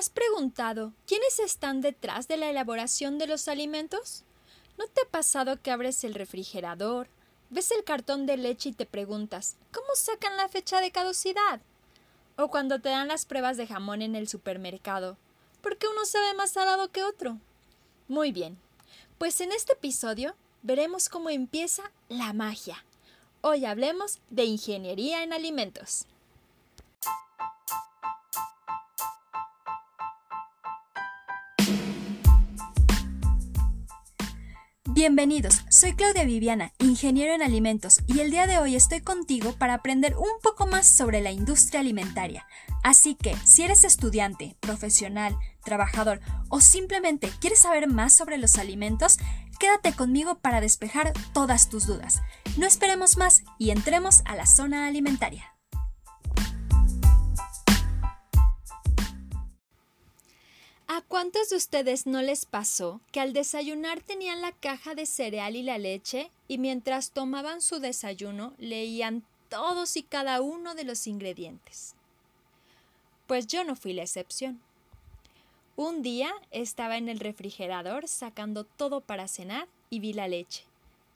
has preguntado quiénes están detrás de la elaboración de los alimentos? ¿No te ha pasado que abres el refrigerador, ves el cartón de leche y te preguntas ¿cómo sacan la fecha de caducidad? O cuando te dan las pruebas de jamón en el supermercado, ¿por qué uno sabe más salado que otro? Muy bien, pues en este episodio veremos cómo empieza la magia. Hoy hablemos de ingeniería en alimentos. Bienvenidos, soy Claudia Viviana, ingeniero en alimentos, y el día de hoy estoy contigo para aprender un poco más sobre la industria alimentaria. Así que, si eres estudiante, profesional, trabajador o simplemente quieres saber más sobre los alimentos, quédate conmigo para despejar todas tus dudas. No esperemos más y entremos a la zona alimentaria. Cuántos de ustedes no les pasó que al desayunar tenían la caja de cereal y la leche y mientras tomaban su desayuno leían todos y cada uno de los ingredientes? Pues yo no fui la excepción. Un día estaba en el refrigerador sacando todo para cenar y vi la leche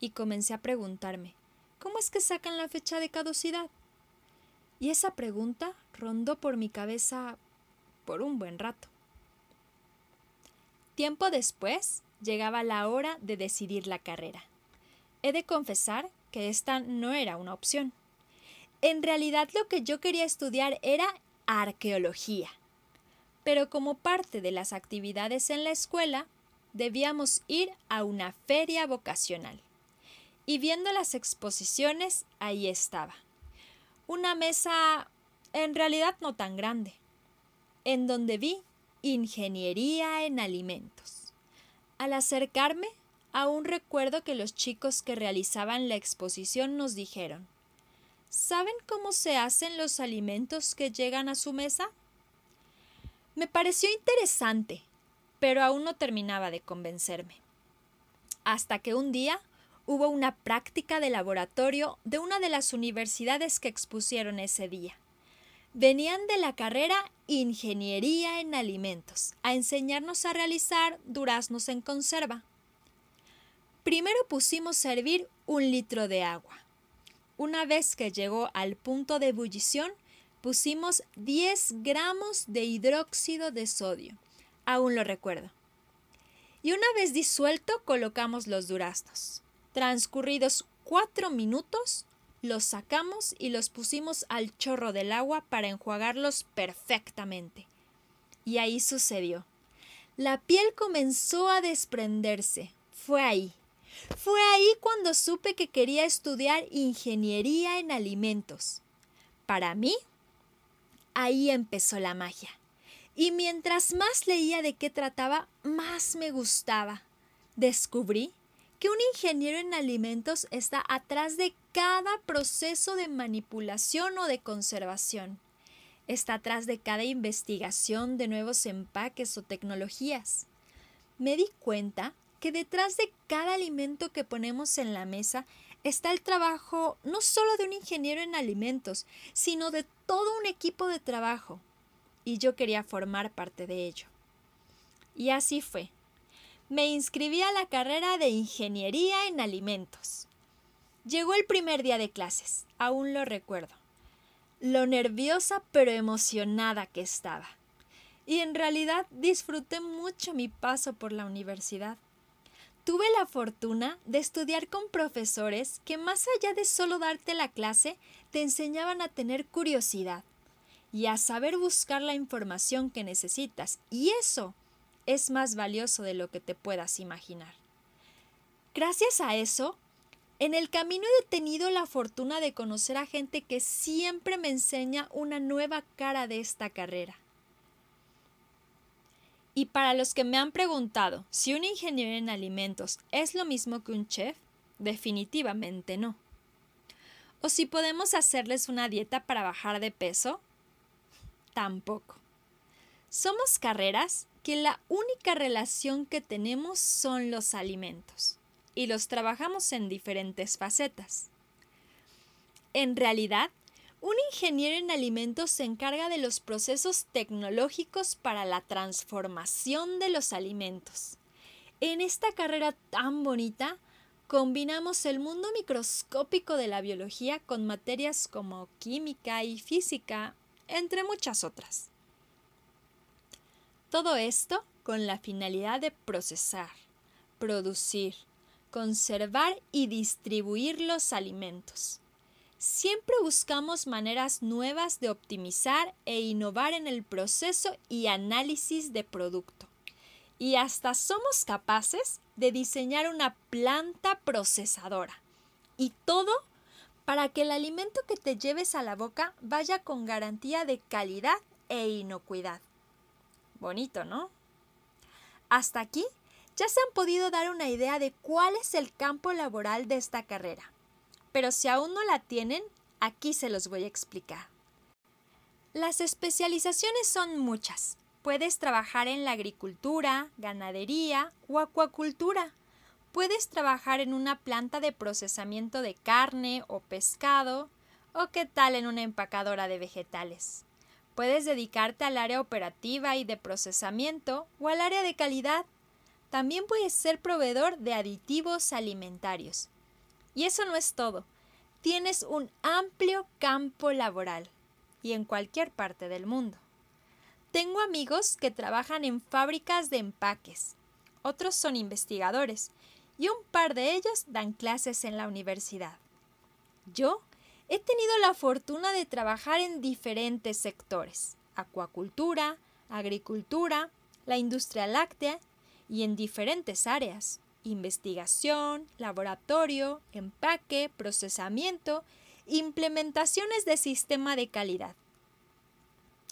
y comencé a preguntarme, ¿cómo es que sacan la fecha de caducidad? Y esa pregunta rondó por mi cabeza por un buen rato. Tiempo después llegaba la hora de decidir la carrera. He de confesar que esta no era una opción. En realidad lo que yo quería estudiar era arqueología. Pero como parte de las actividades en la escuela, debíamos ir a una feria vocacional. Y viendo las exposiciones, ahí estaba. Una mesa en realidad no tan grande, en donde vi Ingeniería en alimentos. Al acercarme, aún recuerdo que los chicos que realizaban la exposición nos dijeron ¿Saben cómo se hacen los alimentos que llegan a su mesa? Me pareció interesante, pero aún no terminaba de convencerme. Hasta que un día hubo una práctica de laboratorio de una de las universidades que expusieron ese día. Venían de la carrera Ingeniería en Alimentos a enseñarnos a realizar duraznos en conserva. Primero pusimos a hervir un litro de agua. Una vez que llegó al punto de ebullición, pusimos 10 gramos de hidróxido de sodio. Aún lo recuerdo. Y una vez disuelto, colocamos los duraznos. Transcurridos cuatro minutos, los sacamos y los pusimos al chorro del agua para enjuagarlos perfectamente. Y ahí sucedió. La piel comenzó a desprenderse. Fue ahí. Fue ahí cuando supe que quería estudiar ingeniería en alimentos. Para mí, ahí empezó la magia. Y mientras más leía de qué trataba, más me gustaba. Descubrí que un ingeniero en alimentos está atrás de cada proceso de manipulación o de conservación. Está atrás de cada investigación de nuevos empaques o tecnologías. Me di cuenta que detrás de cada alimento que ponemos en la mesa está el trabajo no solo de un ingeniero en alimentos, sino de todo un equipo de trabajo. Y yo quería formar parte de ello. Y así fue me inscribí a la carrera de Ingeniería en Alimentos. Llegó el primer día de clases, aún lo recuerdo. Lo nerviosa pero emocionada que estaba. Y en realidad disfruté mucho mi paso por la universidad. Tuve la fortuna de estudiar con profesores que más allá de solo darte la clase, te enseñaban a tener curiosidad y a saber buscar la información que necesitas. Y eso es más valioso de lo que te puedas imaginar. Gracias a eso, en el camino he tenido la fortuna de conocer a gente que siempre me enseña una nueva cara de esta carrera. Y para los que me han preguntado si un ingeniero en alimentos es lo mismo que un chef, definitivamente no. ¿O si podemos hacerles una dieta para bajar de peso? Tampoco. Somos carreras que la única relación que tenemos son los alimentos y los trabajamos en diferentes facetas. En realidad, Un ingeniero en alimentos se encarga de los procesos tecnológicos para la transformación de los alimentos. En esta carrera tan bonita, combinamos el mundo microscópico de la biología con materias como química y física, entre muchas otras. Todo esto con la finalidad de procesar, producir, conservar y distribuir los alimentos. Siempre buscamos maneras nuevas de optimizar e innovar en el proceso y análisis de producto. Y hasta somos capaces de diseñar una planta procesadora. Y todo para que el alimento que te lleves a la boca vaya con garantía de calidad e inocuidad. Bonito, ¿no? Hasta aquí ya se han podido dar una idea de cuál es el campo laboral de esta carrera pero si aún no la tienen, aquí se los voy a explicar. Las especializaciones son muchas. Puedes trabajar en la agricultura, ganadería o acuacultura. Puedes trabajar en una planta de procesamiento de carne o pescado, o qué tal en una empacadora de vegetales. Puedes dedicarte al área operativa y de procesamiento o al área de calidad. También puedes ser proveedor de aditivos alimentarios. Y eso no es todo. Tienes un amplio campo laboral y en cualquier parte del mundo. Tengo amigos que trabajan en fábricas de empaques, otros son investigadores y un par de ellos dan clases en la universidad. Yo he tenido la fortuna de trabajar en diferentes sectores, acuacultura, agricultura, la industria láctea y en diferentes áreas investigación, laboratorio, empaque, procesamiento, implementaciones de sistema de calidad.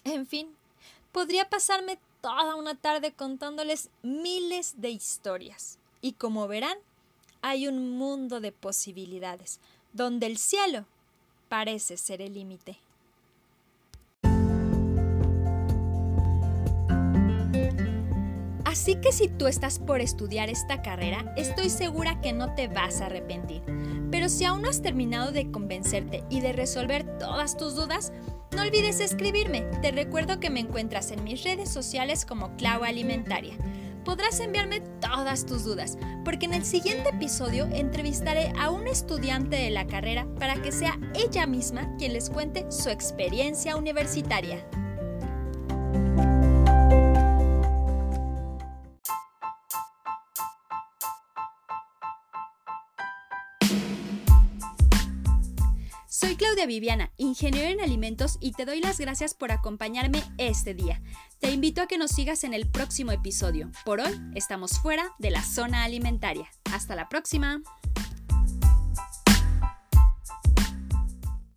En fin, podría pasarme toda una tarde contándoles miles de historias. Y como verán, hay un mundo de posibilidades, donde el cielo parece ser el límite. Así que si tú estás por estudiar esta carrera, estoy segura que no te vas a arrepentir. Pero si aún no has terminado de convencerte y de resolver todas tus dudas, no olvides escribirme. Te recuerdo que me encuentras en mis redes sociales como Clau Alimentaria. Podrás enviarme todas tus dudas, porque en el siguiente episodio entrevistaré a un estudiante de la carrera para que sea ella misma quien les cuente su experiencia universitaria. Soy Claudia Viviana, ingeniero en alimentos y te doy las gracias por acompañarme este día. Te invito a que nos sigas en el próximo episodio. Por hoy estamos fuera de la zona alimentaria. Hasta la próxima.